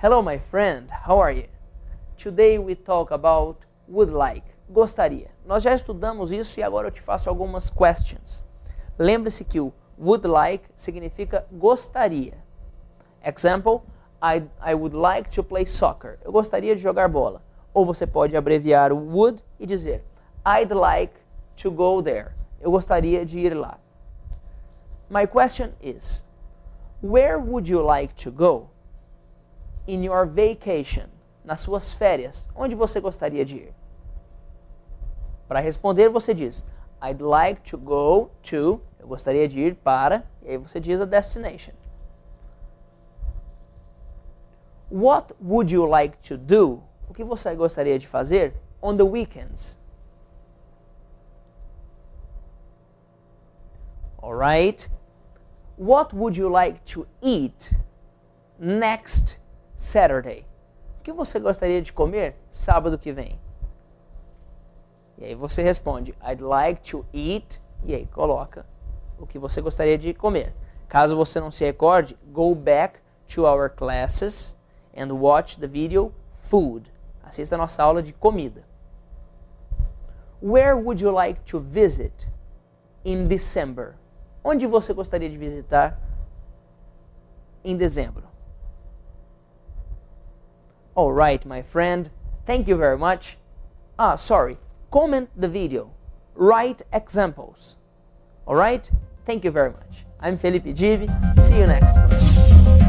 Hello, my friend. How are you? Today we talk about would like. Gostaria. Nós já estudamos isso e agora eu te faço algumas questions. Lembre-se que o would like significa gostaria. Example, I, I would like to play soccer. Eu gostaria de jogar bola. Ou você pode abreviar o would e dizer I'd like to go there. Eu gostaria de ir lá. My question is, where would you like to go in your vacation? Nas suas férias, onde você gostaria de ir? Para responder, você diz I'd like to go to, eu gostaria de ir para, e aí você diz a destination. What would you like to do? O que você gostaria de fazer on the weekends? Alright? What would you like to eat next Saturday? O que você gostaria de comer sábado que vem? E aí você responde, I'd like to eat, e aí coloca o que você gostaria de comer. Caso você não se recorde, go back to our classes and watch the video food. Assista a nossa aula de comida. Where would you like to visit in December? Onde você gostaria de visitar em dezembro? All right, my friend. Thank you very much. Ah, sorry. Comment the video. Write examples. All right? Thank you very much. I'm Felipe Divi. See you next time.